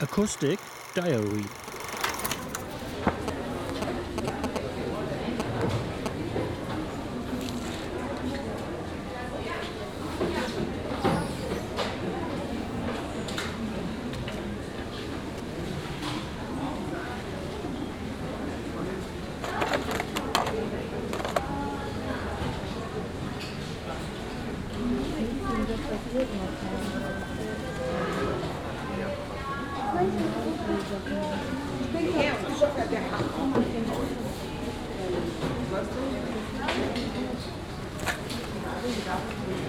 Acoustic Diary. Thank you. Thank you.